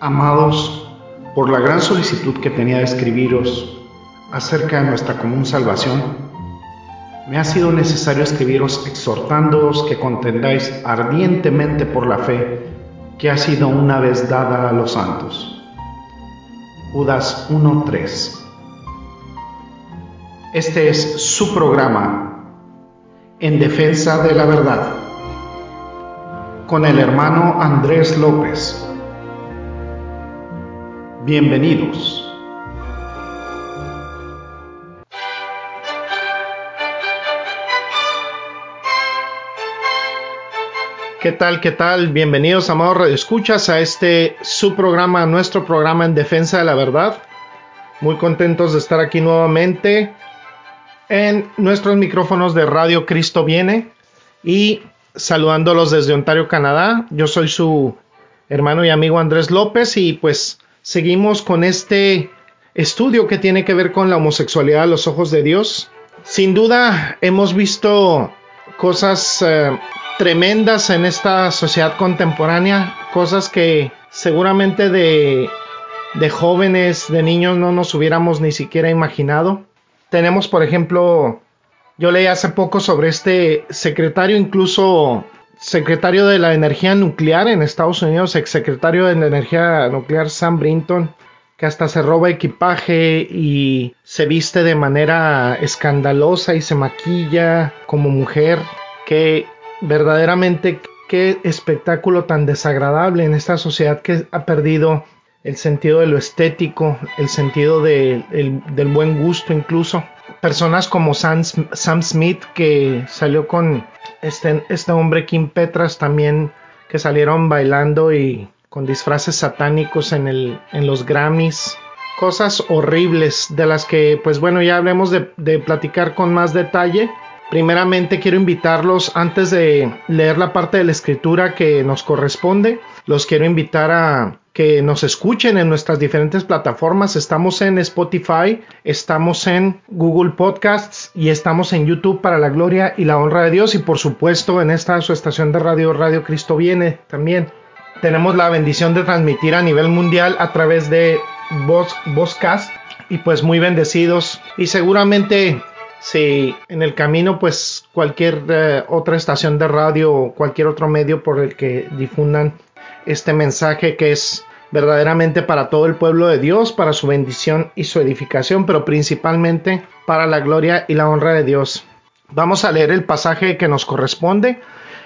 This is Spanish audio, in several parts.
Amados, por la gran solicitud que tenía de escribiros acerca de nuestra común salvación, me ha sido necesario escribiros exhortándoos que contendáis ardientemente por la fe que ha sido una vez dada a los santos. Judas 1.3 Este es su programa en defensa de la verdad con el hermano Andrés López. Bienvenidos. ¿Qué tal? ¿Qué tal? Bienvenidos, amados Escuchas a este su programa, nuestro programa en defensa de la verdad. Muy contentos de estar aquí nuevamente en nuestros micrófonos de Radio Cristo Viene y saludándolos desde Ontario, Canadá. Yo soy su hermano y amigo Andrés López y pues seguimos con este estudio que tiene que ver con la homosexualidad a los ojos de Dios. Sin duda hemos visto cosas eh, tremendas en esta sociedad contemporánea, cosas que seguramente de, de jóvenes, de niños no nos hubiéramos ni siquiera imaginado. Tenemos, por ejemplo, yo leí hace poco sobre este secretario, incluso secretario de la energía nuclear en Estados Unidos, ex secretario de la energía nuclear Sam Brinton, que hasta se roba equipaje y se viste de manera escandalosa y se maquilla como mujer. Que verdaderamente qué espectáculo tan desagradable en esta sociedad que ha perdido el sentido de lo estético, el sentido del buen gusto incluso. Personas como Sam, Smith que salió con este, este hombre Kim Petras también que salieron bailando y con disfraces satánicos en, el, en los Grammys. Cosas horribles de las que pues bueno ya hablemos de, de platicar con más detalle. Primeramente quiero invitarlos antes de leer la parte de la escritura que nos corresponde. Los quiero invitar a que nos escuchen en nuestras diferentes plataformas. Estamos en Spotify, estamos en Google Podcasts y estamos en YouTube para la gloria y la honra de Dios. Y por supuesto en esta su estación de radio, Radio Cristo Viene también. Tenemos la bendición de transmitir a nivel mundial a través de Voz, Vozcast y pues muy bendecidos. Y seguramente si en el camino pues cualquier eh, otra estación de radio cualquier otro medio por el que difundan este mensaje que es verdaderamente para todo el pueblo de Dios, para su bendición y su edificación, pero principalmente para la gloria y la honra de Dios. Vamos a leer el pasaje que nos corresponde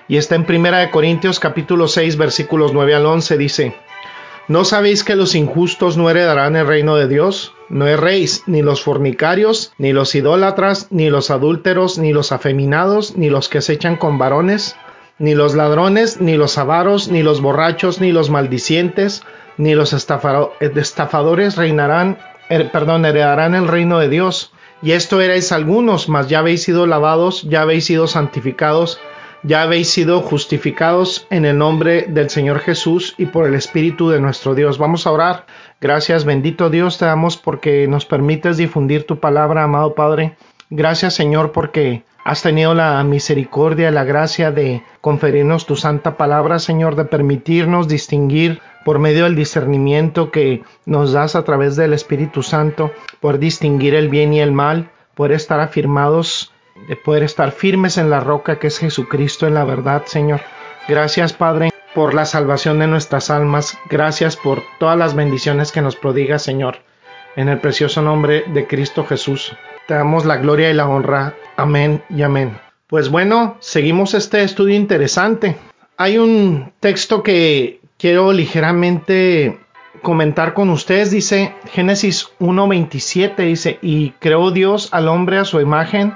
y está en Primera de Corintios capítulo 6 versículos 9 al 11 dice: ¿No sabéis que los injustos no heredarán el reino de Dios? No erréis, ni los fornicarios, ni los idólatras, ni los adúlteros, ni los afeminados, ni los que se echan con varones, ni los ladrones, ni los avaros, ni los borrachos, ni los maldicientes, ni los estafadores reinarán, er, perdón, heredarán el reino de Dios. Y esto erais algunos, mas ya habéis sido lavados, ya habéis sido santificados, ya habéis sido justificados en el nombre del Señor Jesús y por el Espíritu de nuestro Dios. Vamos a orar. Gracias, bendito Dios, te damos porque nos permites difundir tu palabra, amado Padre. Gracias, Señor, porque Has tenido la misericordia, la gracia de conferirnos tu santa palabra, Señor, de permitirnos distinguir por medio del discernimiento que nos das a través del Espíritu Santo, por distinguir el bien y el mal, poder estar afirmados, de poder estar firmes en la roca que es Jesucristo en la verdad, Señor. Gracias, Padre, por la salvación de nuestras almas. Gracias por todas las bendiciones que nos prodiga, Señor. En el precioso nombre de Cristo Jesús. Te damos la gloria y la honra. Amén y amén. Pues bueno, seguimos este estudio interesante. Hay un texto que quiero ligeramente comentar con ustedes. Dice Génesis 1.27, dice, y creó Dios al hombre a su imagen.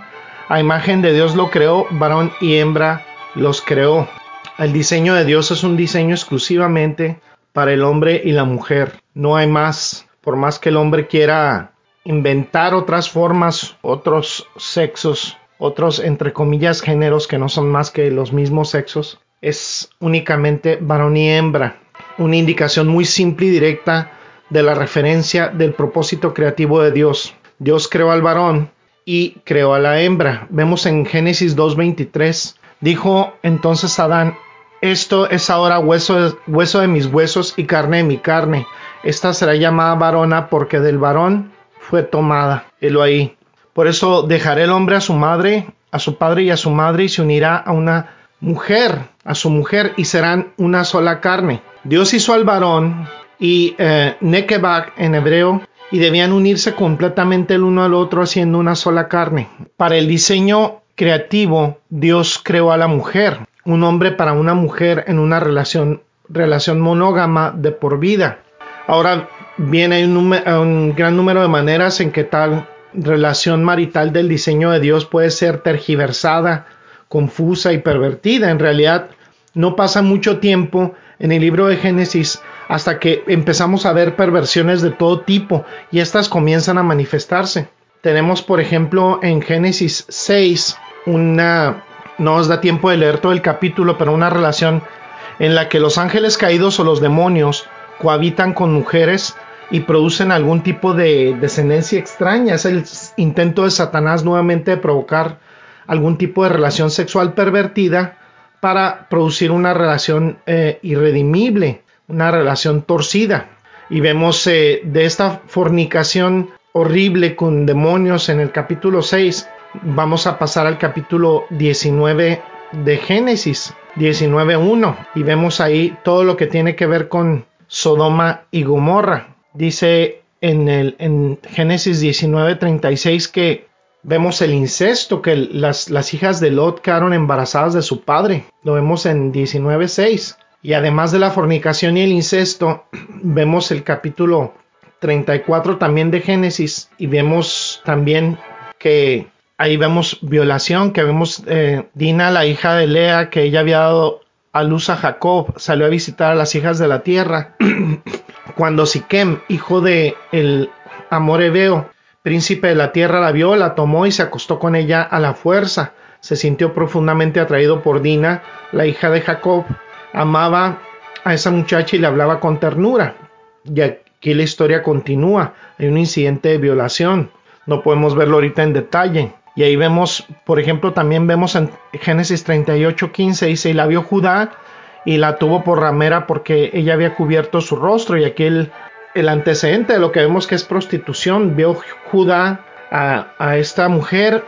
A imagen de Dios lo creó, varón y hembra los creó. El diseño de Dios es un diseño exclusivamente para el hombre y la mujer. No hay más. Por más que el hombre quiera inventar otras formas, otros sexos, otros entre comillas géneros que no son más que los mismos sexos, es únicamente varón y hembra. Una indicación muy simple y directa de la referencia del propósito creativo de Dios. Dios creó al varón y creó a la hembra. Vemos en Génesis 2.23, dijo entonces Adán, esto es ahora hueso, hueso de mis huesos y carne de mi carne. Esta será llamada varona porque del varón fue tomada. Helo ahí. Por eso dejaré el hombre a su madre, a su padre y a su madre y se unirá a una mujer, a su mujer y serán una sola carne. Dios hizo al varón y eh, en hebreo y debían unirse completamente el uno al otro haciendo una sola carne. Para el diseño creativo, Dios creó a la mujer, un hombre para una mujer en una relación, relación monógama de por vida. Ahora viene un, un gran número de maneras en que tal relación marital del diseño de Dios puede ser tergiversada, confusa y pervertida. En realidad, no pasa mucho tiempo en el libro de Génesis hasta que empezamos a ver perversiones de todo tipo y estas comienzan a manifestarse. Tenemos, por ejemplo, en Génesis 6 una, no os da tiempo de leer todo el capítulo, pero una relación en la que los ángeles caídos o los demonios cohabitan con mujeres y producen algún tipo de descendencia extraña. Es el intento de Satanás nuevamente de provocar algún tipo de relación sexual pervertida para producir una relación eh, irredimible, una relación torcida. Y vemos eh, de esta fornicación horrible con demonios en el capítulo 6. Vamos a pasar al capítulo 19 de Génesis, 19.1, y vemos ahí todo lo que tiene que ver con Sodoma y Gomorra. Dice en, el, en Génesis 19.36 que Vemos el incesto, que las, hijas de Lot quedaron embarazadas de su padre. Lo vemos en 19.6. Y además de la fornicación y el incesto, vemos el capítulo 34 también de Génesis y vemos también que ahí vemos violación, que vemos eh, Dina, la hija de Lea, que ella había dado a luz a Jacob, salió a visitar a las hijas de la tierra. Cuando Siquem, hijo de el Amorebeo, príncipe de la tierra la vio, la tomó y se acostó con ella a la fuerza. Se sintió profundamente atraído por Dina, la hija de Jacob. Amaba a esa muchacha y le hablaba con ternura. Y aquí la historia continúa. Hay un incidente de violación. No podemos verlo ahorita en detalle. Y ahí vemos, por ejemplo, también vemos en Génesis 38, 15, dice, y la vio Judá y la tuvo por ramera porque ella había cubierto su rostro. Y aquí el antecedente de lo que vemos que es prostitución. Vio Judá a, esta mujer,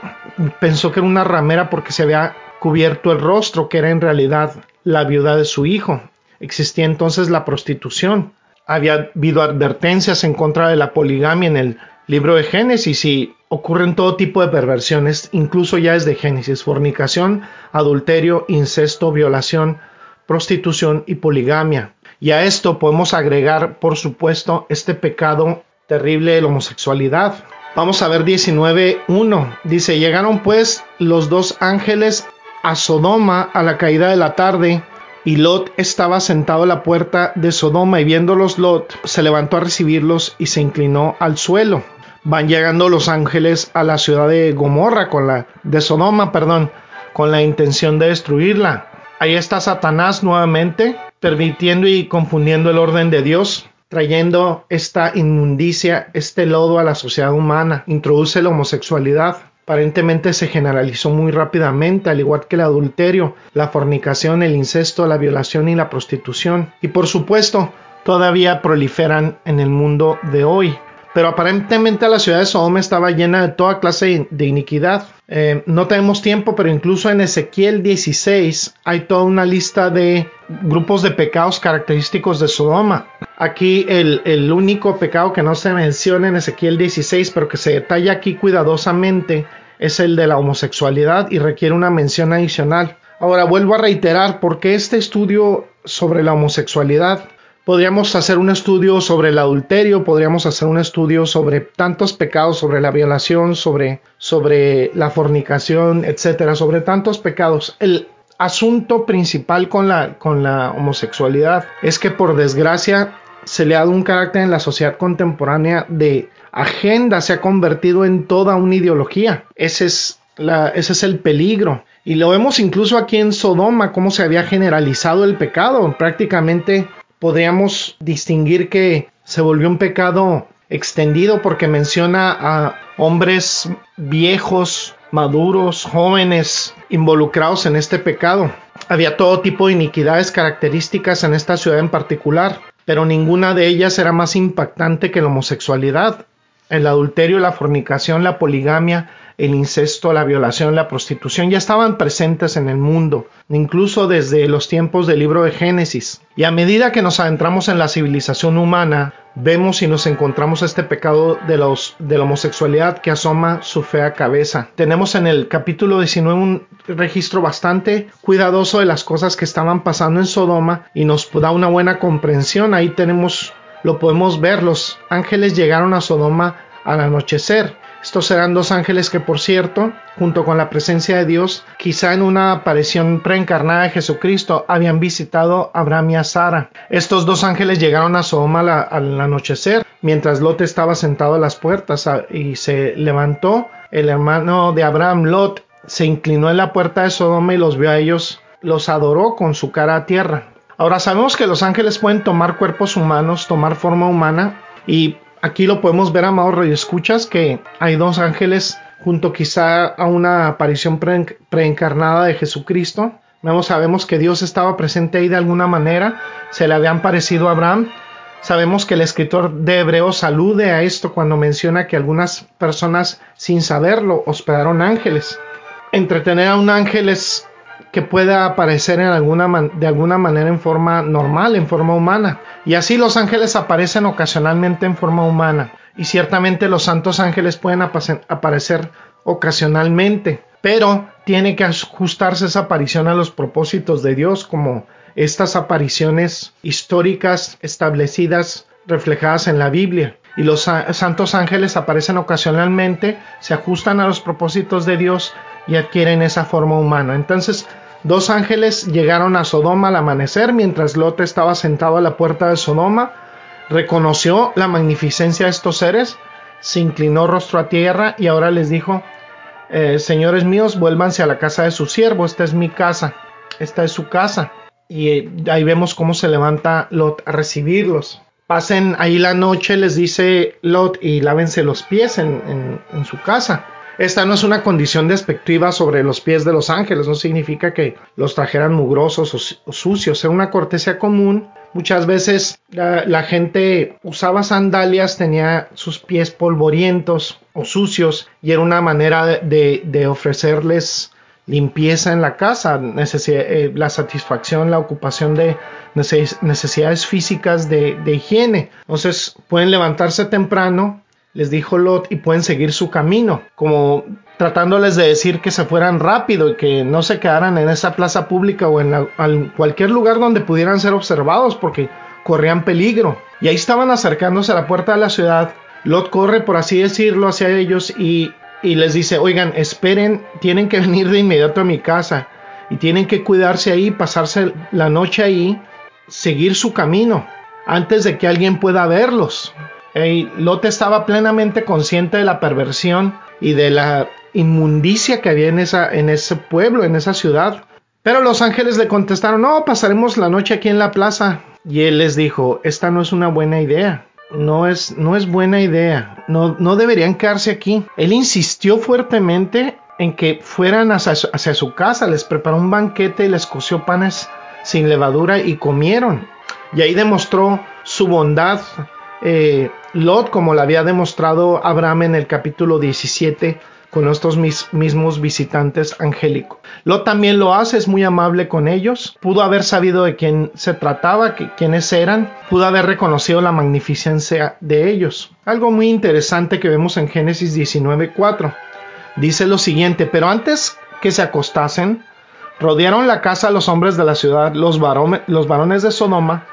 pensó que era una ramera porque se había cubierto el rostro, que era en realidad la viuda de su hijo. Existía entonces la prostitución. Había habido advertencias en contra de la poligamia en el libro de Génesis y ocurren todo tipo de perversiones, incluso ya desde Génesis, fornicación, adulterio, incesto, violación, prostitución y poligamia. Y a esto podemos agregar, por supuesto, este pecado terrible de la homosexualidad. Vamos a ver 19.1. Dice, llegaron pues los dos ángeles a Sodoma a la caída de la tarde, y Lot estaba sentado a la puerta de Sodoma, y viéndolos Lot se levantó a recibirlos y se inclinó al suelo. Van llegando los ángeles a la ciudad de Gomorra, con la, de Sodoma, perdón, con la intención de destruirla. Ahí está Satanás nuevamente, permitiendo y confundiendo el orden de Dios, trayendo esta inmundicia, este lodo a la sociedad humana, introduce la homosexualidad. Aparentemente se generalizó muy rápidamente, al igual que el adulterio, la fornicación, el incesto, la violación y la prostitución. Y por supuesto, todavía proliferan en el mundo de hoy pero aparentemente la ciudad de Sodoma estaba llena de toda clase de iniquidad. Eh, no tenemos tiempo, pero incluso en Ezequiel 16 hay toda una lista de grupos de pecados característicos de Sodoma. Aquí el, el único pecado que no se menciona en Ezequiel 16, pero que se detalla aquí cuidadosamente, es el de la homosexualidad y requiere una mención adicional. Ahora vuelvo a reiterar, ¿por qué este estudio sobre la homosexualidad? Podríamos hacer un estudio sobre el adulterio, podríamos hacer un estudio sobre tantos pecados, sobre la violación, sobre, sobre la fornicación, etcétera, sobre tantos pecados. El asunto principal con la, con la homosexualidad es que por desgracia se le ha dado un carácter en la sociedad contemporánea de agenda, se ha convertido en toda una ideología. Ese es, la, ese es el peligro. Y lo vemos incluso aquí en Sodoma, cómo se había generalizado el pecado. Prácticamente podríamos distinguir que se volvió un pecado extendido porque menciona a hombres viejos, maduros, jóvenes involucrados en este pecado. Había todo tipo de iniquidades características en esta ciudad en particular, pero ninguna de ellas era más impactante que la homosexualidad, el adulterio, la fornicación, la poligamia, el incesto, la violación, la prostitución ya estaban presentes en el mundo, incluso desde los tiempos del libro de Génesis. Y a medida que nos adentramos en la civilización humana, vemos y nos encontramos este pecado de, de la homosexualidad que asoma su fea cabeza. Tenemos en el capítulo 19 un registro bastante cuidadoso de las cosas que estaban pasando en Sodoma y nos da una buena comprensión. Ahí tenemos, lo podemos ver, los ángeles llegaron a Sodoma al anochecer estos eran dos ángeles que, por cierto, junto con la presencia de Dios, quizá en una aparición preencarnada de Jesucristo, habían visitado a Abraham y a Sara. Estos dos ángeles llegaron a Sodoma al anochecer, mientras Lot estaba sentado a las puertas y se levantó. El hermano de Abraham, Lot, se inclinó en la puerta de Sodoma y los vio a ellos, los adoró con su cara a tierra. Ahora sabemos que los ángeles pueden tomar cuerpos humanos, tomar forma humana y Aquí lo podemos ver, amado y escuchas que hay dos ángeles junto quizá a una aparición preencarnada de Jesucristo. Vemos, sabemos que Dios estaba presente ahí de alguna manera, se le habían parecido a Abraham. Sabemos que el escritor de Hebreos alude a esto cuando menciona que algunas personas sin saberlo hospedaron ángeles. Entretener a un ángel es que pueda aparecer en alguna de alguna manera en forma normal, en forma humana. Y así los ángeles aparecen ocasionalmente en forma humana. Y ciertamente los santos ángeles pueden aparecer ocasionalmente. Pero tiene que ajustarse esa aparición a los propósitos de Dios, como estas apariciones históricas establecidas, reflejadas en la Biblia. Y los santos ángeles aparecen ocasionalmente, se ajustan a los propósitos de Dios y adquieren esa forma humana. Entonces, Dos ángeles llegaron a Sodoma al amanecer mientras Lot estaba sentado a la puerta de Sodoma. Reconoció la magnificencia de estos seres, se inclinó rostro a tierra y ahora les dijo, eh, señores míos, vuélvanse a la casa de su siervo, esta es mi casa, esta es su casa. Y eh, ahí vemos cómo se levanta Lot a recibirlos. Pasen ahí la noche, les dice Lot, y lávense los pies en su casa. Esta no es una condición despectiva sobre los pies de los ángeles, no significa que los trajeran mugrosos o, sucios, era una cortesía común. Muchas veces la, gente usaba sandalias, tenía sus pies polvorientos o sucios y era una manera de, ofrecerles limpieza en la casa, eh, la satisfacción, la ocupación de necesidades físicas de, de, higiene. Entonces pueden levantarse temprano, les dijo Lot, y pueden seguir su camino, como tratándoles de decir que se fueran rápido y que no se quedaran en esa plaza pública o en, cualquier lugar donde pudieran ser observados porque corrían peligro. Y ahí estaban acercándose a la puerta de la ciudad. Lot corre, por así decirlo, hacia ellos y, y les dice, oigan, esperen, tienen que venir de inmediato a mi casa y tienen que cuidarse ahí, pasarse la noche ahí, seguir su camino antes de que alguien pueda verlos. Lot estaba plenamente consciente de la perversión y de la inmundicia que había en, ese pueblo, en esa ciudad. Pero los ángeles le contestaron, no, pasaremos la noche aquí en la plaza. Y él les dijo, esta no es una buena idea. No es, buena idea. No, deberían quedarse aquí. Él insistió fuertemente en que fueran hacia su, hacia su casa. Les preparó un banquete y les coció panes sin levadura y comieron. Y ahí demostró su bondad eh, Lot, como lo había demostrado Abraham en el capítulo 17 con estos mismos visitantes angélicos. Lot también lo hace, es muy amable con ellos, pudo haber sabido de quién se trataba, quiénes eran, pudo haber reconocido la magnificencia de ellos. Algo muy interesante que vemos en Génesis 19:4. Dice lo siguiente, pero antes que se acostasen, rodearon la casa los hombres de la ciudad, los, los varones de Sodoma,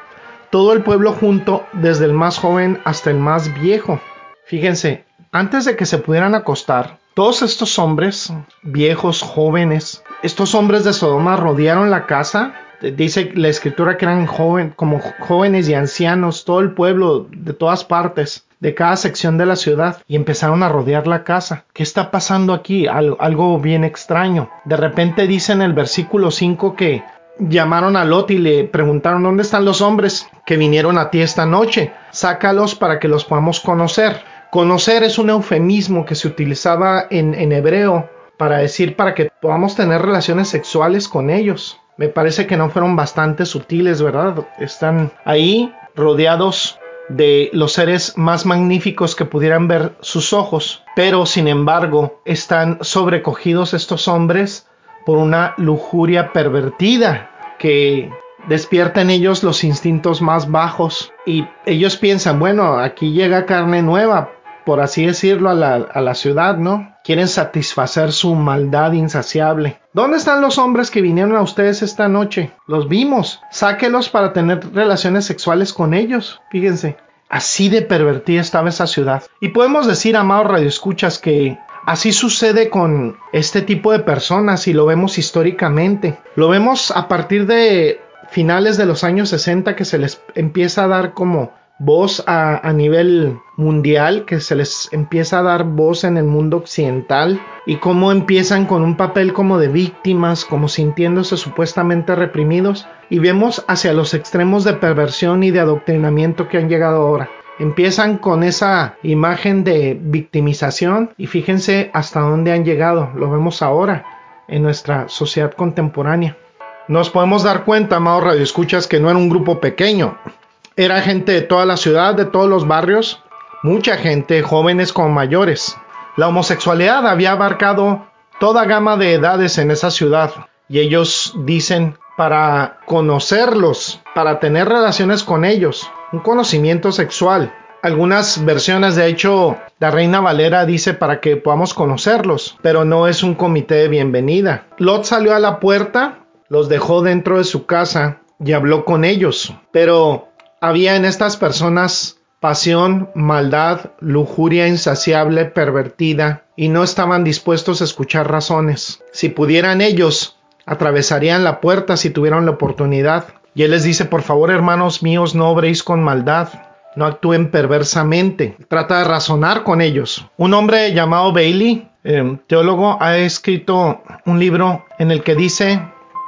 todo el pueblo junto, desde el más joven hasta el más viejo. Fíjense, antes de que se pudieran acostar, todos estos hombres, viejos, jóvenes, estos hombres de Sodoma rodearon la casa. Dice la escritura que eran joven, como jóvenes y ancianos, todo el pueblo de todas partes, de cada sección de la ciudad, y empezaron a rodear la casa. ¿Qué está pasando aquí? algo bien extraño. De repente dice en el versículo 5 que llamaron a Lot y le preguntaron dónde están los hombres que vinieron a ti esta noche. Sácalos para que los podamos conocer. Conocer es un eufemismo que se utilizaba en, hebreo para decir para que podamos tener relaciones sexuales con ellos. me parece que no fueron bastante sutiles, ¿verdad? Están ahí rodeados de los seres más magníficos que pudieran ver sus ojos, pero sin embargo están sobrecogidos estos hombres por una lujuria pervertida que despierta en ellos los instintos más bajos y ellos piensan, bueno, aquí llega carne nueva, por así decirlo, a la, a la ciudad, ¿no? Quieren satisfacer su maldad insaciable. ¿Dónde están los hombres que vinieron a ustedes esta noche? Los vimos. Sáquelos para tener relaciones sexuales con ellos. Fíjense. Así de pervertida estaba esa ciudad. Y podemos decir, amados radioescuchas, que Así sucede con este tipo de personas y lo vemos históricamente. Lo vemos a partir de finales de los años 60 que se les empieza a dar como voz a, nivel mundial, que se les empieza a dar voz en el mundo occidental y cómo empiezan con un papel como de víctimas, como sintiéndose supuestamente reprimidos y vemos hacia los extremos de perversión y de adoctrinamiento que han llegado ahora. Empiezan con esa imagen de victimización y fíjense hasta dónde han llegado, lo vemos ahora en nuestra sociedad contemporánea. Nos podemos dar cuenta, amados radioescuchas, que no era un grupo pequeño, era gente de toda la ciudad, de todos los barrios, mucha gente, jóvenes como mayores. La homosexualidad había abarcado toda gama de edades en esa ciudad y ellos dicen para conocerlos, para tener relaciones con ellos, un conocimiento sexual. Algunas versiones, de hecho, la reina Valera dice para que podamos conocerlos, pero no es un comité de bienvenida. Lot salió a la puerta, los dejó dentro de su casa y habló con ellos, pero había en estas personas pasión, maldad, lujuria insaciable, pervertida, y no estaban dispuestos a escuchar razones. Si pudieran ellos, atravesarían la puerta si tuvieran la oportunidad. Y él les dice, por favor, hermanos míos, no obréis con maldad, no actúen perversamente. Trata de razonar con ellos. Un hombre llamado Bailey, eh, teólogo, ha escrito un libro en el que dice,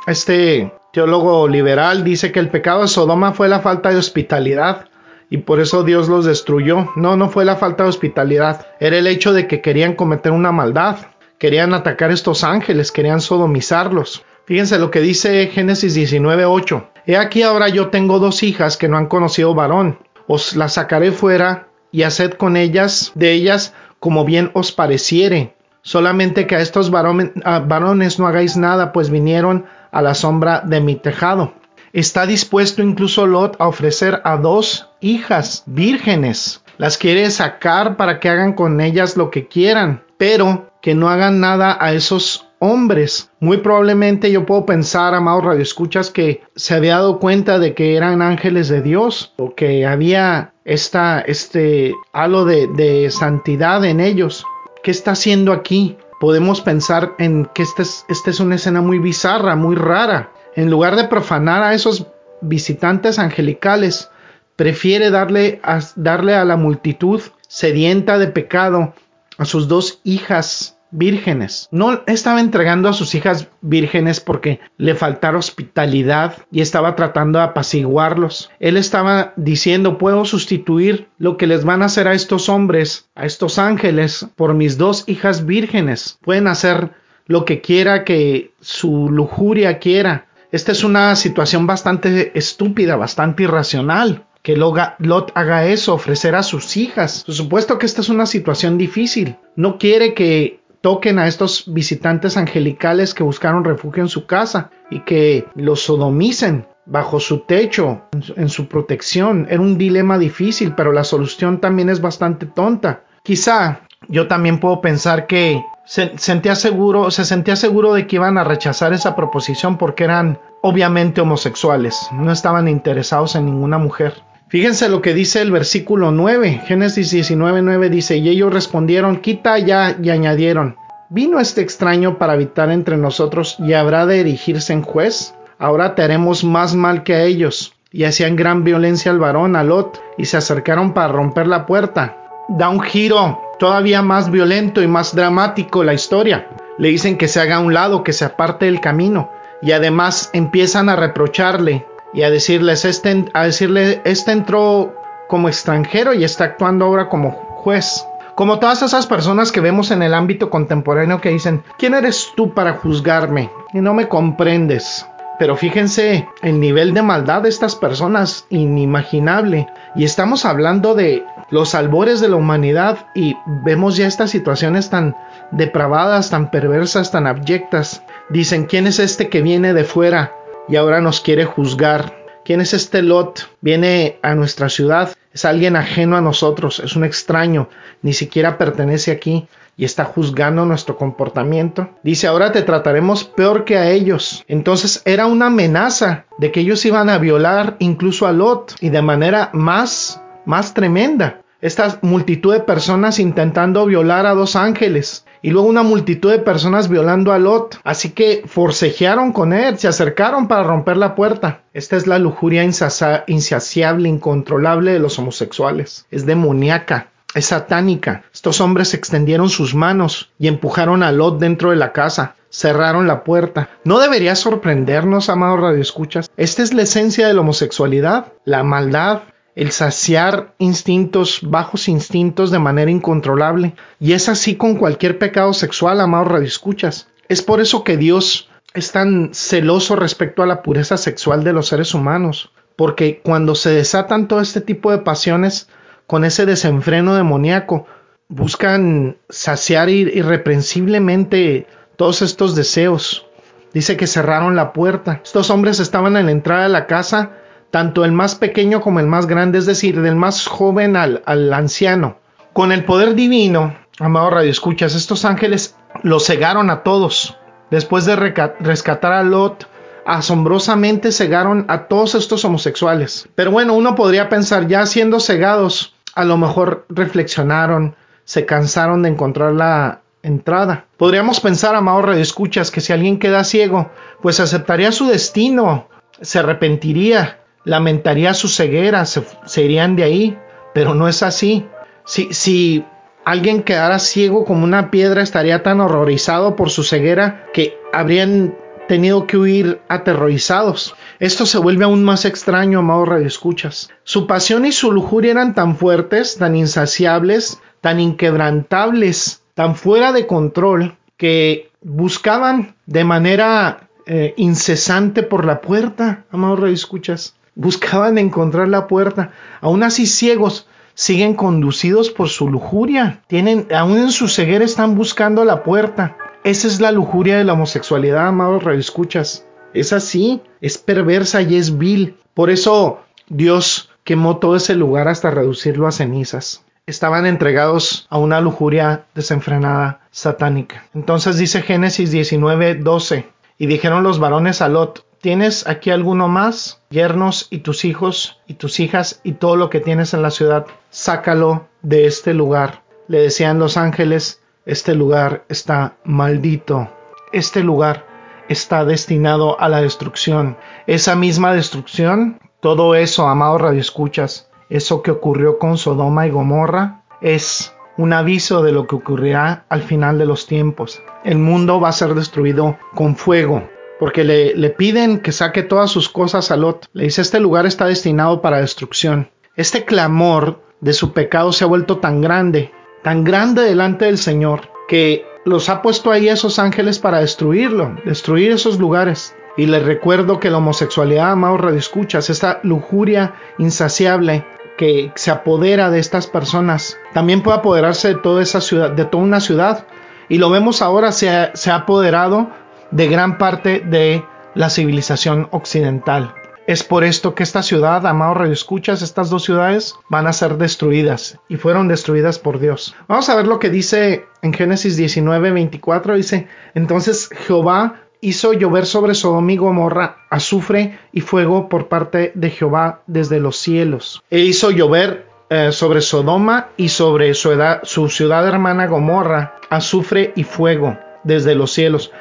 este teólogo liberal, dice que el pecado de Sodoma fue la falta de hospitalidad y por eso Dios los destruyó. No, no fue la falta de hospitalidad, era el hecho de que querían cometer una maldad, querían atacar a estos ángeles, querían sodomizarlos. Fíjense lo que dice Génesis 19:8. He aquí ahora yo tengo dos hijas que no han conocido varón. Os las sacaré fuera y haced con ellas, de ellas, como bien os pareciere. Solamente que a estos varones no hagáis nada, pues vinieron a la sombra de mi tejado. Está dispuesto incluso Lot a ofrecer a dos hijas vírgenes. Las quiere sacar para que hagan con ellas lo que quieran, pero que no hagan nada a esos hombres. Muy probablemente yo puedo pensar, amados radioescuchas, que se había dado cuenta de que eran ángeles de Dios o que había esta, este halo de, santidad en ellos. ¿Qué está haciendo aquí? podemos pensar en que esta es, esta es una escena muy bizarra, muy rara. En lugar de profanar a esos visitantes angelicales, prefiere darle a la multitud sedienta de pecado a sus dos hijas vírgenes. No estaba entregando a sus hijas vírgenes porque le faltara hospitalidad y estaba tratando de apaciguarlos. Él estaba diciendo, puedo sustituir lo que les van a hacer a estos hombres, a estos ángeles, por mis dos hijas vírgenes. Pueden hacer lo que quiera que su lujuria quiera. Esta es una situación bastante estúpida, bastante irracional que Lot haga eso, ofrecer a sus hijas. Por supuesto que esta es una situación difícil. No quiere que toquen a estos visitantes angelicales que buscaron refugio en su casa y que los sodomicen bajo su techo, en su protección. Era un dilema difícil, pero la solución también es bastante tonta. Quizá yo también puedo pensar que se sentía seguro, se sentía seguro de que iban a rechazar esa proposición porque eran obviamente homosexuales, no estaban interesados en ninguna mujer. Fíjense lo que dice el versículo 9, Génesis 19, 9 dice, y ellos respondieron, quita ya, y añadieron, ¿vino este extraño para habitar entre nosotros y habrá de erigirse en juez? Ahora te haremos más mal que a ellos. Y hacían gran violencia al varón, a Lot, y se acercaron para romper la puerta. Da un giro todavía más violento y más dramático la historia. Le dicen que se haga a un lado, que se aparte del camino, y además empiezan a reprocharle y a decirles, este, a decirle, este entró como extranjero y está actuando ahora como juez. Como todas esas personas que vemos en el ámbito contemporáneo que dicen, ¿quién eres tú para juzgarme? Y no me comprendes. Pero fíjense el nivel de maldad de estas personas inimaginable. Y estamos hablando de los albores de la humanidad y vemos ya estas situaciones tan depravadas, tan perversas, tan abyectas. Dicen, ¿quién es este que viene de fuera y ahora nos quiere juzgar? ¿Quién es este Lot? Viene a nuestra ciudad, es alguien ajeno a nosotros, es un extraño, ni siquiera pertenece aquí y está juzgando nuestro comportamiento. Dice, ahora te trataremos peor que a ellos. Entonces era una amenaza de que ellos iban a violar incluso a Lot y de manera más, más tremenda. Esta multitud de personas intentando violar a dos ángeles y luego una multitud de personas violando a Lot. Así que forcejearon con él, se acercaron para romper la puerta. Esta es la lujuria insaciable, incontrolable de los homosexuales. Es demoníaca es satánica. Estos hombres extendieron sus manos y empujaron a Lot dentro de la casa. Cerraron la puerta. No debería sorprendernos, amados radioescuchas. Esta es la esencia de la homosexualidad, la maldad, el saciar instintos, bajos instintos de manera incontrolable. Y es así con cualquier pecado sexual, amados radioescuchas. Es por eso que Dios es tan celoso respecto a la pureza sexual de los seres humanos. Porque cuando se desatan todo este tipo de pasiones, con ese desenfreno demoníaco, buscan saciar irreprensiblemente todos estos deseos. Dice que cerraron la puerta. Estos hombres estaban en la entrada de la casa, tanto el más pequeño como el más grande, es decir, del más joven al, al anciano. Con el poder divino, amado Radio Escuchas, estos ángeles los cegaron a todos. Después de rescatar a Lot, asombrosamente cegaron a todos estos homosexuales. Pero bueno, uno podría pensar, ya siendo cegados, a lo mejor reflexionaron, se cansaron de encontrar la entrada. Podríamos pensar, amado escuchas, que si alguien queda ciego, pues aceptaría su destino, se arrepentiría, lamentaría su ceguera, se, irían de ahí, pero no es así. Si, alguien quedara ciego como una piedra, estaría tan horrorizado por su ceguera que habrían tenido que huir aterrorizados. Esto se vuelve aún más extraño, amado radioescuchas. Su pasión y su lujuria eran tan fuertes, tan insaciables, tan inquebrantables, tan fuera de control, que buscaban de manera eh, incesante por la puerta, amado radioescuchas. Buscaban encontrar la puerta. Aún así ciegos, siguen conducidos por su lujuria. Tienen, aún en su ceguera están buscando la puerta. Esa es la lujuria de la homosexualidad, amados radioescuchas. Es así, es perversa y es vil. Por eso Dios quemó todo ese lugar hasta reducirlo a cenizas. Estaban entregados a una lujuria desenfrenada satánica. Entonces dice Génesis 19, 12. Y dijeron los varones a Lot, ¿tienes aquí alguno más? Yernos y tus hijos y tus hijas y todo lo que tienes en la ciudad, sácalo de este lugar. Le decían los ángeles, este lugar está maldito. Este lugar está destinado a la destrucción. Esa misma destrucción, todo eso, amados radioescuchas, eso que ocurrió con Sodoma y Gomorra, es un aviso de lo que ocurrirá al final de los tiempos. El mundo va a ser destruido con fuego, porque le, le, piden que saque todas sus cosas a Lot. Le dice, este lugar está destinado para destrucción. Este clamor de su pecado se ha vuelto tan grande tan grande delante del Señor que los ha puesto ahí esos ángeles para destruirlo, destruir esos lugares. Y les recuerdo que la homosexualidad, amados radioescuchas, esta lujuria insaciable que se apodera de estas personas, también puede apoderarse de toda esa ciudad, de toda una ciudad. Y lo vemos ahora, se se ha apoderado de gran parte de la civilización occidental. Es por esto que esta ciudad, amado escuchas, estas dos ciudades van a ser destruidas y fueron destruidas por Dios. Vamos a ver lo que dice en Génesis 19, 24. Dice, entonces Jehová hizo llover sobre Sodoma y Gomorra azufre y fuego por parte de Jehová desde los cielos. E hizo llover eh, sobre Sodoma y sobre su, su, ciudad hermana Gomorra azufre y fuego desde los cielos.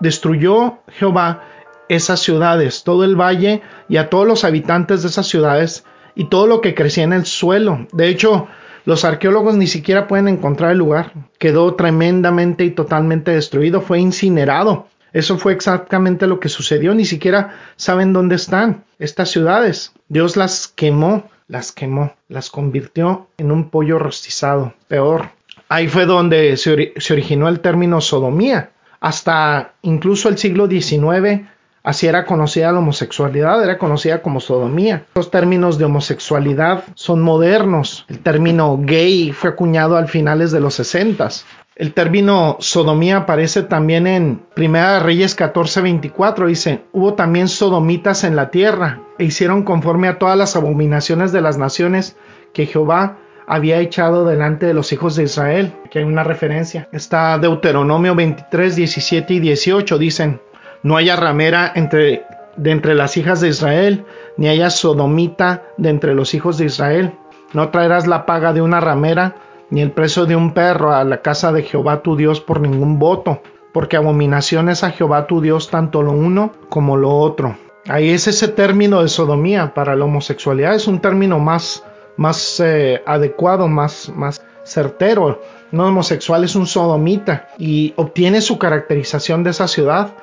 destruyó Jehová esas ciudades, todo el valle y a todos los habitantes de esas ciudades y todo lo que crecía en el suelo. De hecho, los arqueólogos ni siquiera pueden encontrar el lugar. Quedó tremendamente y totalmente destruido, fue incinerado. Eso fue exactamente lo que sucedió, ni siquiera saben dónde están estas ciudades. Dios las quemó, las quemó, las convirtió en un pollo rostizado. Peor. Ahí fue donde se, originó el término sodomía. Hasta incluso el siglo XIX Así era conocida la homosexualidad, era conocida como sodomía. Los términos de homosexualidad son modernos. El término gay fue acuñado al finales de los 60. El término sodomía aparece también en Primera de Reyes 14:24. Dice, hubo también sodomitas en la tierra e hicieron conforme a todas las abominaciones de las naciones que Jehová había echado delante de los hijos de Israel. Aquí hay una referencia. Está Deuteronomio 23, 17 y 18. Dicen, no haya ramera entre, de entre las hijas de Israel, ni haya sodomita de entre los hijos de Israel. No traerás la paga de una ramera, ni el precio de un perro a la casa de Jehová tu Dios por ningún voto, porque abominación es a Jehová tu Dios tanto lo uno como lo otro. Ahí es ese término de sodomía para la homosexualidad, es un término más más eh, adecuado, más, más certero. No homosexual es un sodomita y obtiene su caracterización de esa ciudad.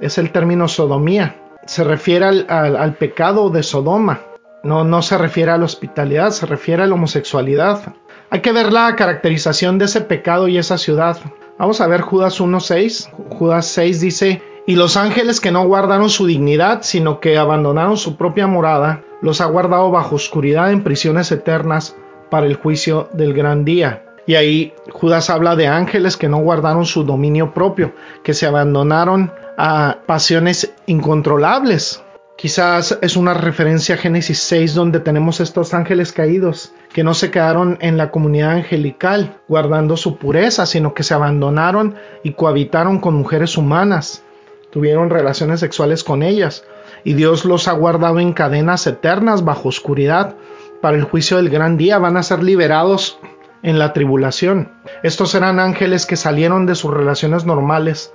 Es el término sodomía. Se refiere al, pecado de Sodoma. No, no se refiere a la hospitalidad, se refiere a la homosexualidad. Hay que ver la caracterización de ese pecado y esa ciudad. Vamos a ver Judas 1.6. Judas 6 dice, y los ángeles que no guardaron su dignidad, sino que abandonaron su propia morada, los ha guardado bajo oscuridad en prisiones eternas para el juicio del gran día. Y ahí Judas habla de ángeles que no guardaron su dominio propio, que se abandonaron a pasiones incontrolables. Quizás es una referencia a Génesis 6 donde tenemos estos ángeles caídos que no se quedaron en la comunidad angelical guardando su pureza, sino que se abandonaron y cohabitaron con mujeres humanas, tuvieron relaciones sexuales con ellas y Dios los ha guardado en cadenas eternas bajo oscuridad. Para el juicio del gran día van a ser liberados en la tribulación. Estos eran ángeles que salieron de sus relaciones normales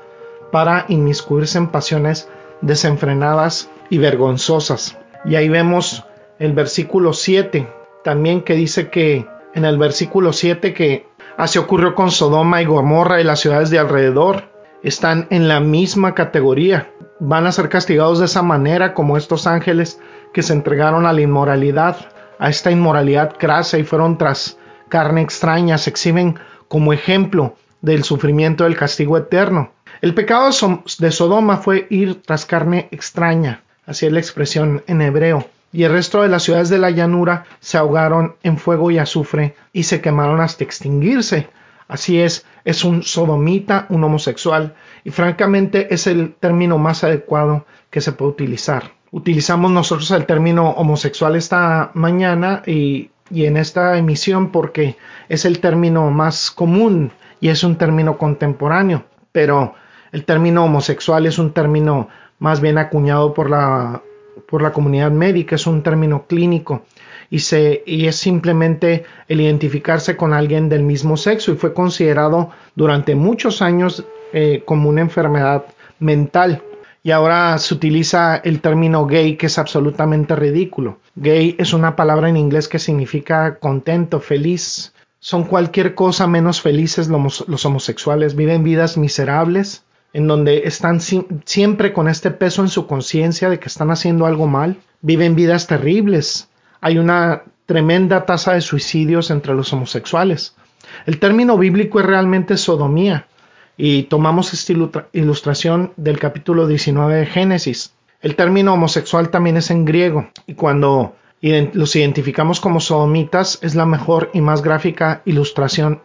para inmiscuirse en pasiones desenfrenadas y vergonzosas. Y ahí vemos el versículo 7, también que dice que en el versículo 7 que así ocurrió con Sodoma y Gomorra y las ciudades de alrededor, están en la misma categoría van a ser castigados de esa manera como estos ángeles que se entregaron a la inmoralidad, a esta inmoralidad crasa y fueron tras carne extraña, se exhiben como ejemplo del sufrimiento del castigo eterno. El pecado de Sodoma fue ir tras carne extraña, así es la expresión en hebreo, y el resto de las ciudades de la llanura se ahogaron en fuego y azufre y se quemaron hasta extinguirse. Así es, es un sodomita, un homosexual, y francamente es el término más adecuado que se puede utilizar. Utilizamos nosotros el término homosexual esta mañana y, y en esta emisión porque es el término más común y es un término contemporáneo, pero el término homosexual es un término más bien acuñado por la, por la comunidad médica, es un término clínico y, es simplemente el identificarse con alguien del mismo sexo y fue considerado durante muchos años eh, como una enfermedad mental. Y ahora se utiliza el término gay que es absolutamente ridículo. Gay es una palabra en inglés que significa contento, feliz. Son cualquier cosa menos felices los homosexuales. Viven vidas miserables en donde están siempre con este peso en su conciencia de que están haciendo algo mal. Viven vidas terribles hay una tremenda tasa de suicidios entre los homosexuales. El término bíblico es realmente sodomía y tomamos esta ilustración del capítulo 19 de Génesis. El término homosexual también es en griego y cuando los identificamos como sodomitas es la mejor y más gráfica ilustración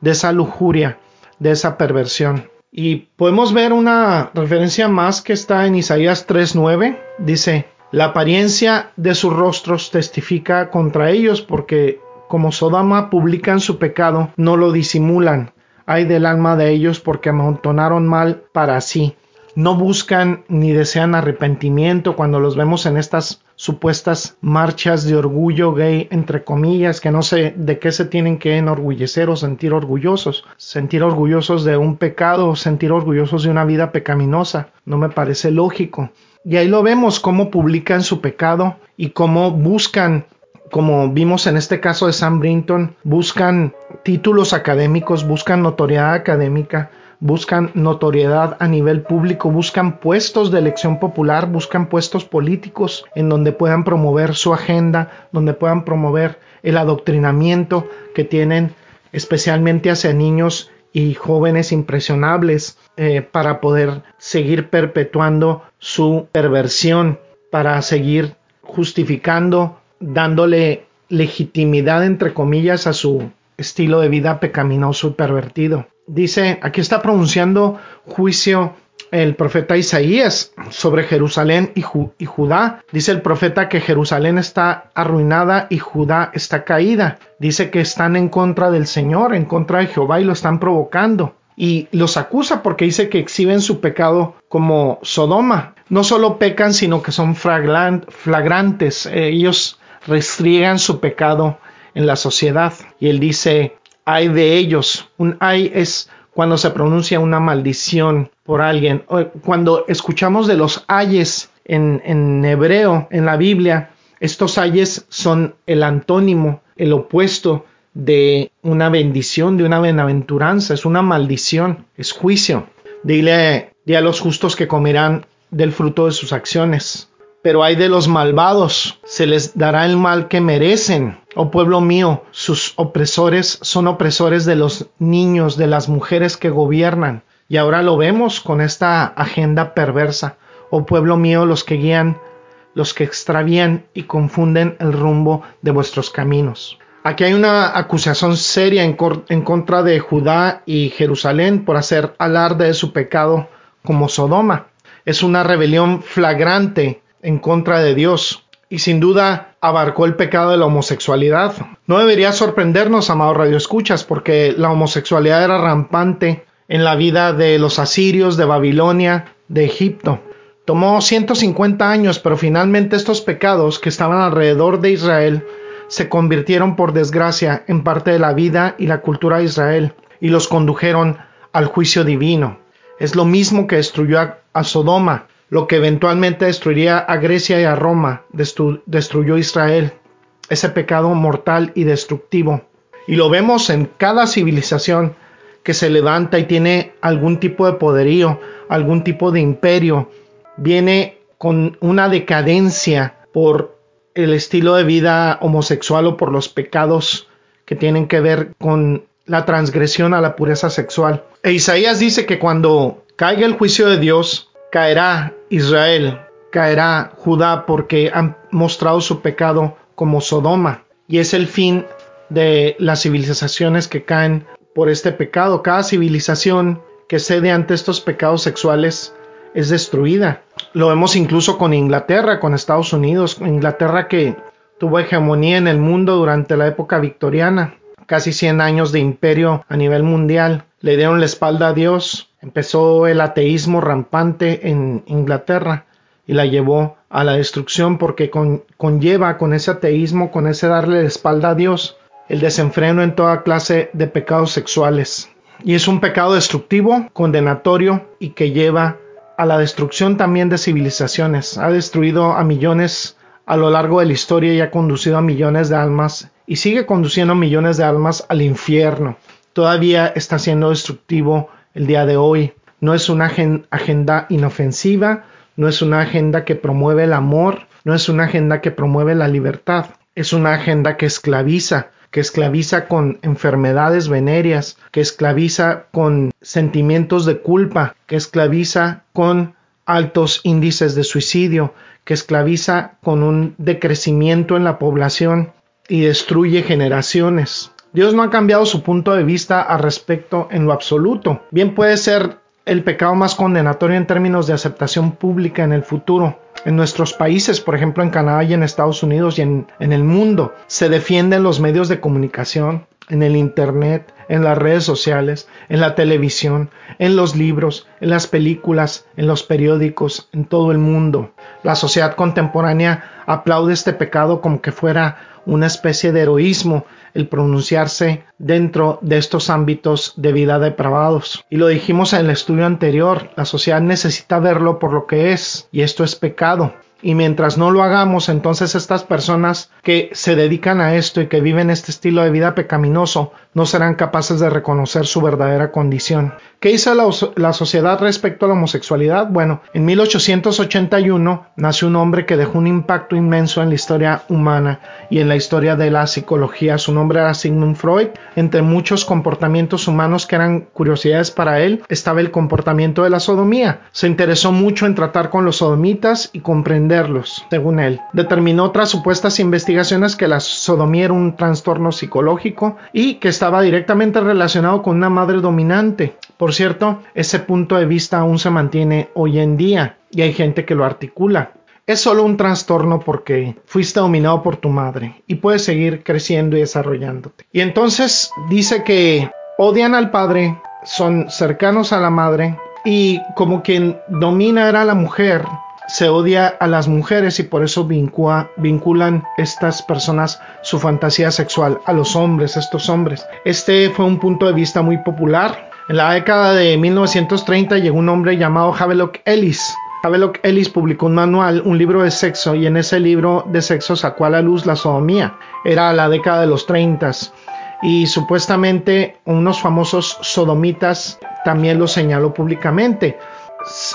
de esa lujuria, de esa perversión. Y podemos ver una referencia más que está en Isaías 3.9. Dice, la apariencia de sus rostros testifica contra ellos porque como Sodoma publican su pecado, no lo disimulan. Hay del alma de ellos porque amontonaron mal para sí. No buscan ni desean arrepentimiento cuando los vemos en estas supuestas marchas de orgullo gay, entre comillas, que no sé de qué se tienen que enorgullecer o sentir orgullosos. Sentir orgullosos de un pecado o sentir orgullosos de una vida pecaminosa. No me parece lógico. Y ahí lo vemos cómo publican su pecado y cómo buscan, como vimos en este caso de Sam Brinton, buscan títulos académicos, buscan notoriedad académica, buscan notoriedad a nivel público, buscan puestos de elección popular, buscan puestos políticos en donde puedan promover su agenda, donde puedan promover el adoctrinamiento que tienen especialmente hacia niños y jóvenes impresionables eh, para poder seguir perpetuando su perversión, para seguir justificando, dándole legitimidad, entre comillas, a su estilo de vida pecaminoso y pervertido. Dice, aquí está pronunciando juicio el profeta Isaías sobre Jerusalén y, Judá. Dice el profeta que Jerusalén está arruinada y Judá está caída. Dice que están en contra del Señor, en contra de Jehová y lo están provocando. Y los acusa porque dice que exhiben su pecado como Sodoma. No solo pecan, sino que son flagrantes. Ellos restriegan su pecado en la sociedad. Y él dice, hay de ellos. Un ay es cuando se pronuncia una maldición por alguien. Cuando escuchamos de los ayes en, hebreo, en la Biblia, estos ayes son el antónimo, el opuesto de una bendición, de una benaventuranza, es una maldición, es juicio. Dile, di a los justos que comerán del fruto de sus acciones pero hay de los malvados, se les dará el mal que merecen. Oh pueblo mío, sus opresores son opresores de los niños, de las mujeres que gobiernan. Y ahora lo vemos con esta agenda perversa. Oh pueblo mío, los que guían, los que extravían y confunden el rumbo de vuestros caminos. Aquí hay una acusación seria en, en contra de Judá y Jerusalén por hacer alarde de su pecado como Sodoma. Es una rebelión flagrante en contra de Dios y sin duda abarcó el pecado de la homosexualidad. No debería sorprendernos, amados radioescuchas, porque la homosexualidad era rampante en la vida de los asirios, de Babilonia, de Egipto. Tomó 150 años, pero finalmente estos pecados que estaban alrededor de Israel se convirtieron por desgracia en parte de la vida y la cultura de Israel y los condujeron al juicio divino. Es lo mismo que destruyó a, a Sodoma, lo que eventualmente destruiría a Grecia y a Roma, destruyó Israel, ese pecado mortal y destructivo. Y lo vemos en cada civilización que se levanta y tiene algún tipo de poderío, algún tipo de imperio, viene con una decadencia por el estilo de vida homosexual o por los pecados que tienen que ver con la transgresión a la pureza sexual. E Isaías dice que cuando caiga el juicio de Dios, Caerá Israel, caerá Judá porque han mostrado su pecado como Sodoma. Y es el fin de las civilizaciones que caen por este pecado. Cada civilización que cede ante estos pecados sexuales es destruida. Lo vemos incluso con Inglaterra, con Estados Unidos. Inglaterra que tuvo hegemonía en el mundo durante la época victoriana. Casi 100 años de imperio a nivel mundial. Le dieron la espalda a Dios Empezó el ateísmo rampante en Inglaterra y la llevó a la destrucción porque conlleva con ese ateísmo, con ese darle la espalda a Dios, el desenfreno en toda clase de pecados sexuales. Y es un pecado destructivo, condenatorio y que lleva a la destrucción también de civilizaciones. Ha destruido a millones a lo largo de la historia y ha conducido a millones de almas y sigue conduciendo a millones de almas al infierno. Todavía está siendo destructivo el día de hoy. No es una agenda inofensiva, no es una agenda que promueve el amor, no es una agenda que promueve la libertad, es una agenda que esclaviza, que esclaviza con enfermedades venéreas, que esclaviza con sentimientos de culpa, que esclaviza con altos índices de suicidio, que esclaviza con un decrecimiento en la población y destruye generaciones. Dios no ha cambiado su punto de vista al respecto en lo absoluto. Bien puede ser el pecado más condenatorio en términos de aceptación pública en el futuro. En nuestros países, por ejemplo en Canadá y en Estados Unidos y en, en el mundo, se defienden los medios de comunicación, en el Internet, en las redes sociales, en la televisión, en los libros, en las películas, en los periódicos, en todo el mundo. La sociedad contemporánea aplaude este pecado como que fuera una especie de heroísmo el pronunciarse dentro de estos ámbitos de vida depravados. Y lo dijimos en el estudio anterior, la sociedad necesita verlo por lo que es, y esto es pecado. Y mientras no lo hagamos, entonces estas personas que se dedican a esto y que viven este estilo de vida pecaminoso no serán capaces de reconocer su verdadera condición. ¿Qué hizo la, la, sociedad respecto a la homosexualidad? Bueno, en 1881 nació un hombre que dejó un impacto inmenso en la historia humana y en la historia de la psicología. Su nombre era Sigmund Freud. Entre muchos comportamientos humanos que eran curiosidades para él estaba el comportamiento de la sodomía. Se interesó mucho en tratar con los sodomitas y comprenderlos, según él. Determinó otras supuestas investigaciones que la sodomía era un trastorno psicológico y que estaba directamente relacionado con una madre dominante. Por cierto, ese punto de vista aún se mantiene hoy en día y hay gente que lo articula. Es solo un trastorno porque fuiste dominado por tu madre y puedes seguir creciendo y desarrollándote. Y entonces dice que odian al padre, son cercanos a la madre y como quien domina era la mujer, se odia a las mujeres y por eso vinculan estas personas su fantasía sexual a los hombres, estos hombres. Este fue un punto de vista muy popular. En la década de 1930 llegó un hombre llamado Havelock Ellis. Havelock Ellis publicó un manual, un libro de sexo, y en ese libro de sexo sacó a la luz la sodomía. Era la década de los 30 y supuestamente unos famosos sodomitas también lo señaló públicamente.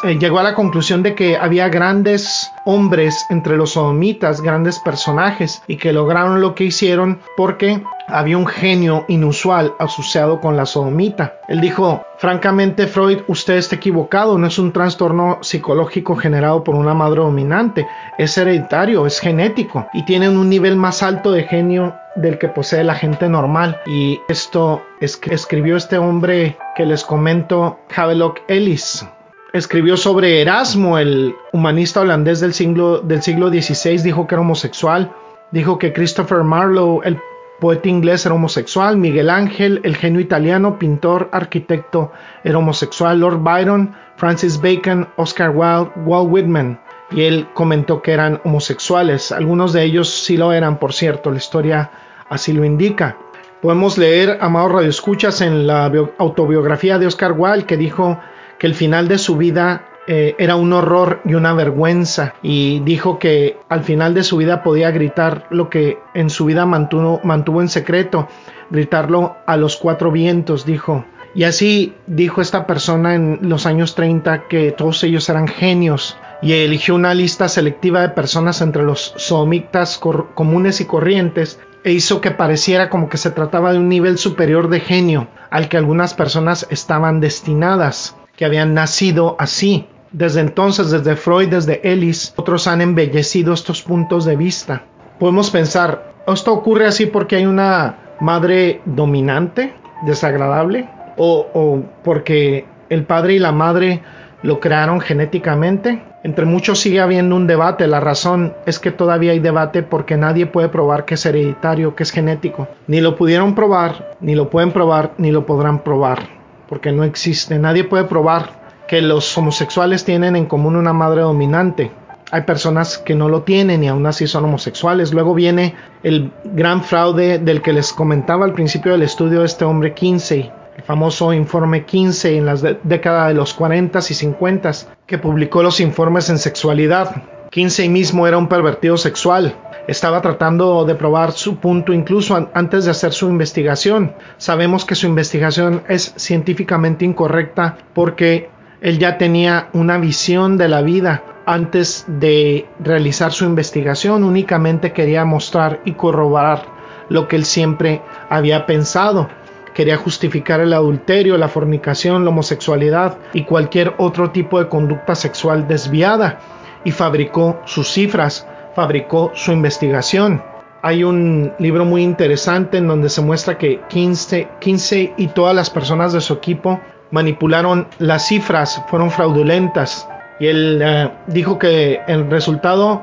Llegó a la conclusión de que había grandes hombres entre los sodomitas, grandes personajes, y que lograron lo que hicieron porque había un genio inusual asociado con la sodomita. Él dijo, francamente Freud, usted está equivocado, no es un trastorno psicológico generado por una madre dominante, es hereditario, es genético, y tienen un nivel más alto de genio del que posee la gente normal. Y esto escribió este hombre que les comento, Havelock Ellis escribió sobre Erasmo, el humanista holandés del siglo, XVI, dijo que era homosexual, dijo que Christopher Marlowe, el poeta inglés, era homosexual, Miguel Ángel, el genio italiano, pintor, arquitecto, era homosexual, Lord Byron, Francis Bacon, Oscar Wilde, Walt Whitman, y él comentó que eran homosexuales, algunos de ellos sí lo eran, por cierto, la historia así lo indica. Podemos leer, amados radioescuchas, en la autobiografía de Oscar Wilde que dijo que el final de su vida eh, era un horror y una vergüenza y dijo que al final de su vida podía gritar lo que en su vida mantuvo, en secreto, gritarlo a los cuatro vientos, dijo. Y así dijo esta persona en los años 30 que todos ellos eran genios y eligió una lista selectiva de personas entre los sodomitas comunes y corrientes e hizo que pareciera como que se trataba de un nivel superior de genio al que algunas personas estaban destinadas que habían nacido así. Desde entonces, desde Freud, desde Ellis, otros han embellecido estos puntos de vista. Podemos pensar, ¿esto ocurre así porque hay una madre dominante, desagradable? ¿O, o porque el padre y la madre lo crearon genéticamente? Entre muchos sigue habiendo un debate. La razón es que todavía hay debate porque nadie puede probar que es hereditario, que es genético. Ni lo pudieron probar, ni lo pueden probar, ni lo podrán probar porque no existe. Nadie puede probar que los homosexuales tienen en común una madre dominante. Hay personas que no lo tienen y aún así son homosexuales. Luego viene el gran fraude del que les comentaba al principio del estudio de este hombre Kinsey, el famoso informe Kinsey en las décadas de los 40 y 50 que publicó los informes en sexualidad. Kinsey mismo era un pervertido sexual estaba tratando de probar su punto incluso antes de hacer su investigación. Sabemos que su investigación es científicamente incorrecta porque él ya tenía una visión de la vida antes de realizar su investigación, únicamente quería mostrar y corroborar lo que él siempre había pensado. Quería justificar el adulterio, la fornicación, la homosexualidad y cualquier otro tipo de conducta sexual desviada y fabricó sus cifras fabricó su investigación. Hay un libro muy interesante en donde se muestra que 15, y todas las personas de su equipo manipularon las cifras, fueron fraudulentas. Y él eh, dijo que el resultado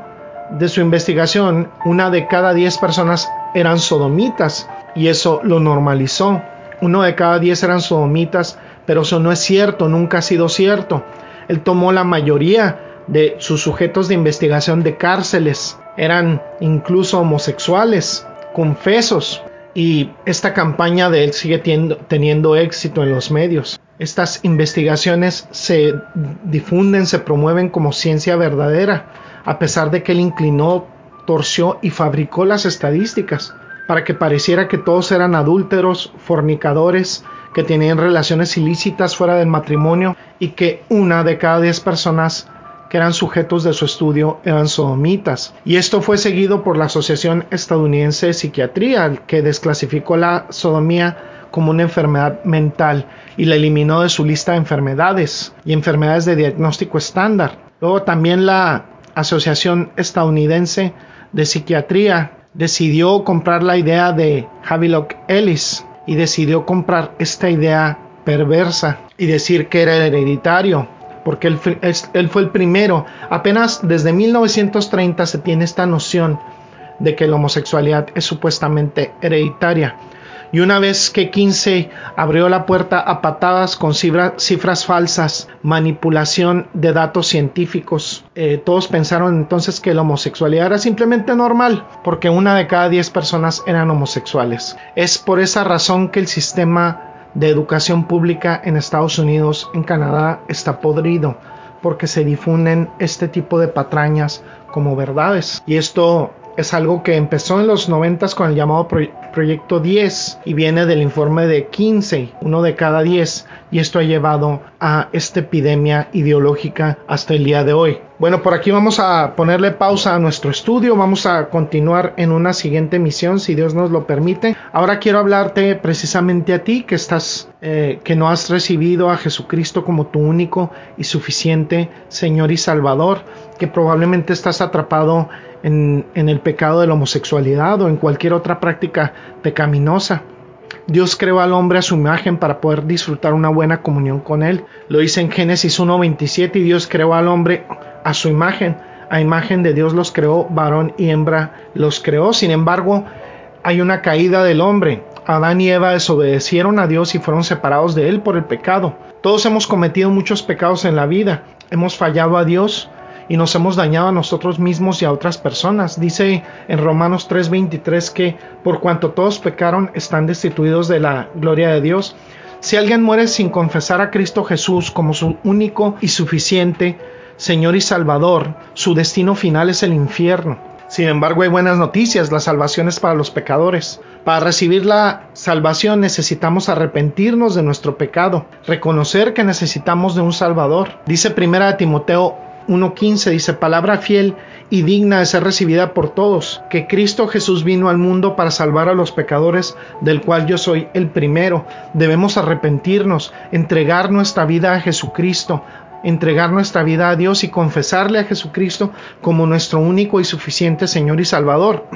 de su investigación, una de cada 10 personas eran sodomitas y eso lo normalizó. Uno de cada 10 eran sodomitas, pero eso no es cierto, nunca ha sido cierto. Él tomó la mayoría de sus sujetos de investigación de cárceles. Eran incluso homosexuales, confesos. Y esta campaña de él sigue teniendo, éxito en los medios. Estas investigaciones se difunden, se promueven como ciencia verdadera, a pesar de que él inclinó torció y fabricó las estadísticas para que pareciera que todos eran adúlteros, fornicadores, que tenían relaciones ilícitas fuera del matrimonio y que una de cada diez personas que eran sujetos de su estudio eran sodomitas. Y esto fue seguido por la Asociación Estadounidense de Psiquiatría, que desclasificó la sodomía como una enfermedad mental y la eliminó de su lista de enfermedades y enfermedades de diagnóstico estándar. Luego también la Asociación Estadounidense de Psiquiatría decidió comprar la idea de Havelock Ellis y decidió comprar esta idea perversa y decir que era hereditario porque él, fue el primero. Apenas desde 1930 se tiene esta noción de que la homosexualidad es supuestamente hereditaria y una vez que Kinsey abrió la puerta a patadas con cifras falsas, manipulación de datos científicos, eh, todos pensaron entonces que la homosexualidad era simplemente normal, porque una de cada diez personas eran homosexuales. Es por esa razón que el sistema de educación pública en Estados Unidos, en Canadá, está podrido, porque se difunden este tipo de patrañas como verdades. Y esto es algo que empezó en los 90 con el llamado Proyecto 10 y viene del informe de 15, uno de cada 10, y esto ha llevado a esta epidemia ideológica hasta el día de hoy. Bueno, por aquí vamos a ponerle pausa a nuestro estudio, vamos a continuar en una siguiente misión si Dios nos lo permite. Ahora quiero hablarte precisamente a ti que estás, eh, que no has recibido a Jesucristo como tu único y suficiente Señor y Salvador, que probablemente estás atrapado en, el pecado de la homosexualidad o en cualquier otra práctica pecaminosa. Dios creó al hombre a su imagen para poder disfrutar una buena comunión con Él. Lo dice en Génesis 1.27 y Dios creó al hombre a su imagen. A imagen de Dios los creó, varón y hembra los creó. Sin embargo, hay una caída del hombre. Adán y Eva desobedecieron a Dios y fueron separados de Él por el pecado. Todos hemos cometido muchos pecados en la vida. Hemos fallado a Dios y nos hemos dañado a nosotros mismos y a otras personas. Dice en Romanos 3:23 que por cuanto todos pecaron están destituidos de la gloria de Dios. Si alguien muere sin confesar a Cristo Jesús como su único y suficiente Señor y Salvador, su destino final es el infierno. Sin embargo, hay buenas noticias, la salvación es para los pecadores. Para recibir la salvación necesitamos arrepentirnos de nuestro pecado, reconocer que necesitamos de un Salvador. Dice primera Timoteo 1.15 dice, palabra fiel y digna de ser recibida por todos, que Cristo Jesús vino al mundo para salvar a los pecadores, del cual yo soy el primero. Debemos arrepentirnos, entregar nuestra vida a Jesucristo, entregar nuestra vida a Dios y confesarle a Jesucristo como nuestro único y suficiente Señor y Salvador.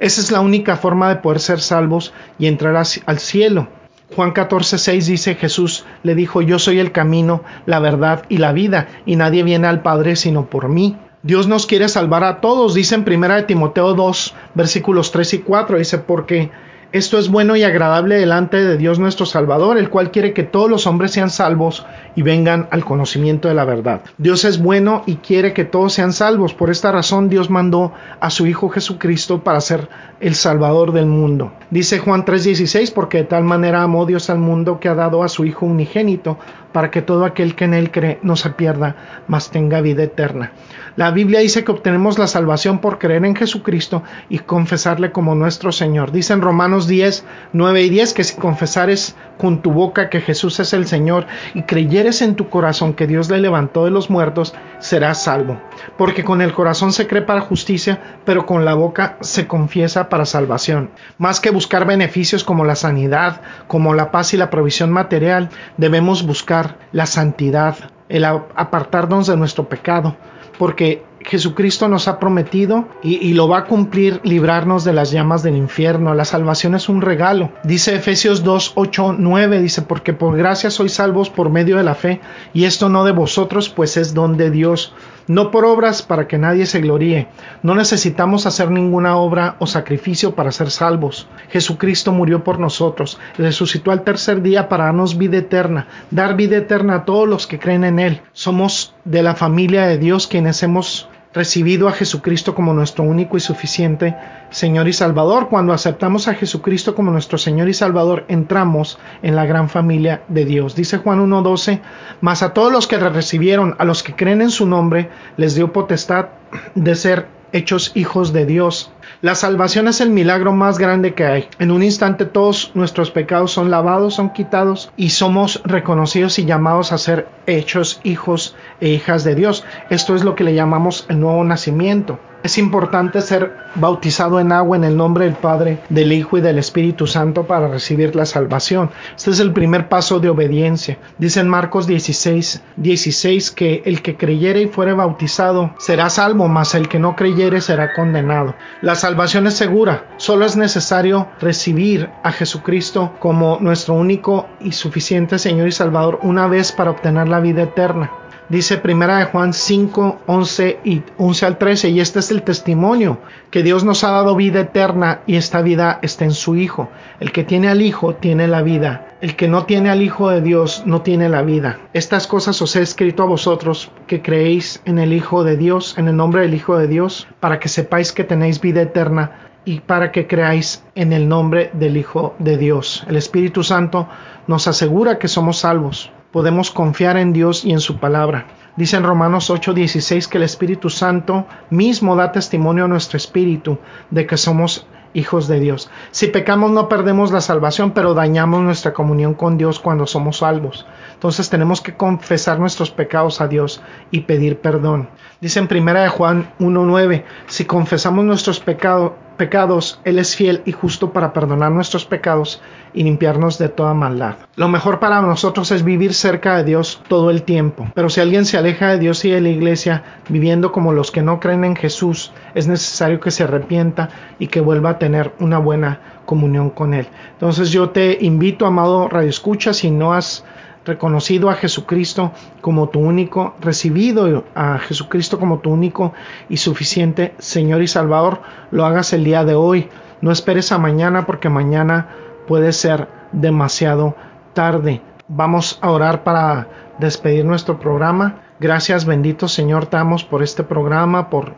Esa es la única forma de poder ser salvos y entrar al cielo. Juan 14, 6 dice Jesús le dijo, yo soy el camino, la verdad y la vida, y nadie viene al Padre sino por mí. Dios nos quiere salvar a todos, dice en 1 Timoteo 2, versículos 3 y 4, dice, porque esto es bueno y agradable delante de Dios nuestro Salvador, el cual quiere que todos los hombres sean salvos y vengan al conocimiento de la verdad. Dios es bueno y quiere que todos sean salvos. Por esta razón Dios mandó a su Hijo Jesucristo para ser el Salvador del mundo. Dice Juan 3:16, porque de tal manera amó Dios al mundo que ha dado a su Hijo unigénito, para que todo aquel que en él cree no se pierda, mas tenga vida eterna. La Biblia dice que obtenemos la salvación por creer en Jesucristo y confesarle como nuestro Señor. Dice en Romanos 10, 9 y 10 que si confesares con tu boca que Jesús es el Señor y creyeres en tu corazón que Dios le levantó de los muertos, serás salvo. Porque con el corazón se cree para justicia, pero con la boca se confiesa para salvación. Más que buscar beneficios como la sanidad, como la paz y la provisión material, debemos buscar la santidad, el apartarnos de nuestro pecado, porque Jesucristo nos ha prometido y, lo va a cumplir librarnos de las llamas del infierno. La salvación es un regalo. Dice Efesios 2, 8, 9, dice, porque por gracia sois salvos por medio de la fe, y esto no de vosotros, pues es don de Dios no por obras para que nadie se gloríe. No necesitamos hacer ninguna obra o sacrificio para ser salvos. Jesucristo murió por nosotros, resucitó al tercer día para darnos vida eterna, dar vida eterna a todos los que creen en Él. Somos de la familia de Dios quienes hemos recibido a Jesucristo como nuestro único y suficiente Señor y Salvador. Cuando aceptamos a Jesucristo como nuestro Señor y Salvador, entramos en la gran familia de Dios. Dice Juan 1.12, mas a todos los que recibieron, a los que creen en su nombre, les dio potestad de ser hechos hijos de Dios. La salvación es el milagro más grande que hay. En un instante todos nuestros pecados son lavados, son quitados y somos reconocidos y llamados a ser hechos hijos e hijas de Dios. Esto es lo que le llamamos el nuevo nacimiento. Es importante ser bautizado en agua en el nombre del Padre, del Hijo y del Espíritu Santo para recibir la salvación. Este es el primer paso de obediencia. Dice en Marcos 16, 16 que el que creyere y fuere bautizado será salvo, mas el que no creyere será condenado. La salvación es segura. Solo es necesario recibir a Jesucristo como nuestro único y suficiente Señor y Salvador una vez para obtener la vida eterna. Dice primera de Juan 5, 11 y 11 al 13, y este es el testimonio, que Dios nos ha dado vida eterna y esta vida está en su Hijo. El que tiene al Hijo tiene la vida. El que no tiene al Hijo de Dios no tiene la vida. Estas cosas os he escrito a vosotros que creéis en el Hijo de Dios, en el nombre del Hijo de Dios, para que sepáis que tenéis vida eterna y para que creáis en el nombre del Hijo de Dios. El Espíritu Santo nos asegura que somos salvos podemos confiar en Dios y en su palabra. Dice en Romanos 8:16 que el Espíritu Santo mismo da testimonio a nuestro espíritu de que somos hijos de Dios. Si pecamos no perdemos la salvación, pero dañamos nuestra comunión con Dios cuando somos salvos. Entonces tenemos que confesar nuestros pecados a Dios y pedir perdón. Dice en 1 Juan 1:9, si confesamos nuestros pecados, pecados, Él es fiel y justo para perdonar nuestros pecados y limpiarnos de toda maldad. Lo mejor para nosotros es vivir cerca de Dios todo el tiempo. Pero si alguien se aleja de Dios y de la iglesia, viviendo como los que no creen en Jesús, es necesario que se arrepienta y que vuelva a tener una buena comunión con Él. Entonces yo te invito, amado Radio Escucha, si no has reconocido a Jesucristo como tu único, recibido a Jesucristo como tu único y suficiente Señor y Salvador, lo hagas el día de hoy. No esperes a mañana porque mañana puede ser demasiado tarde. Vamos a orar para despedir nuestro programa. Gracias bendito Señor, damos por este programa, por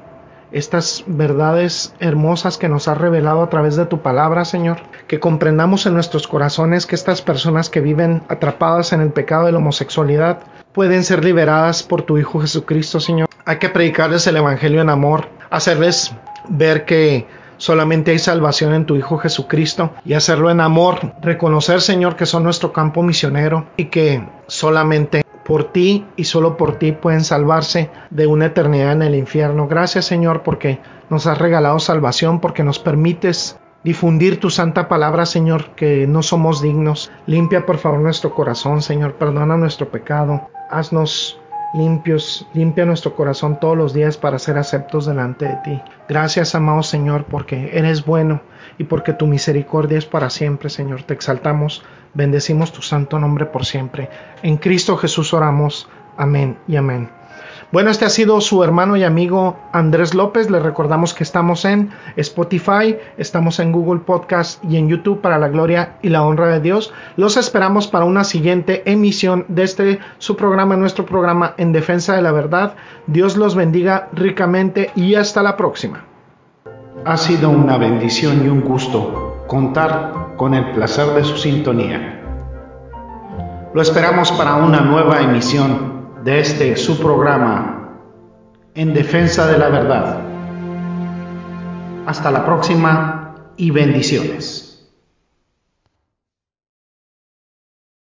estas verdades hermosas que nos has revelado a través de tu palabra, Señor. Que comprendamos en nuestros corazones que estas personas que viven atrapadas en el pecado de la homosexualidad pueden ser liberadas por tu Hijo Jesucristo, Señor. Hay que predicarles el Evangelio en amor, hacerles ver que solamente hay salvación en tu Hijo Jesucristo y hacerlo en amor, reconocer Señor que son nuestro campo misionero y que solamente por ti y solo por ti pueden salvarse de una eternidad en el infierno. Gracias Señor porque nos has regalado salvación, porque nos permites difundir tu santa palabra, Señor, que no somos dignos. Limpia por favor nuestro corazón, Señor, perdona nuestro pecado. Haznos limpios, limpia nuestro corazón todos los días para ser aceptos delante de ti. Gracias, amado Señor, porque eres bueno y porque tu misericordia es para siempre, Señor. Te exaltamos Bendecimos tu santo nombre por siempre. En Cristo Jesús oramos. Amén y amén. Bueno, este ha sido su hermano y amigo Andrés López. Le recordamos que estamos en Spotify, estamos en Google Podcast y en YouTube para la gloria y la honra de Dios. Los esperamos para una siguiente emisión de este su programa, nuestro programa en defensa de la verdad. Dios los bendiga ricamente y hasta la próxima. Ha sido una bendición y un gusto contar con el placer de su sintonía. Lo esperamos para una nueva emisión de este su programa en defensa de la verdad. Hasta la próxima y bendiciones.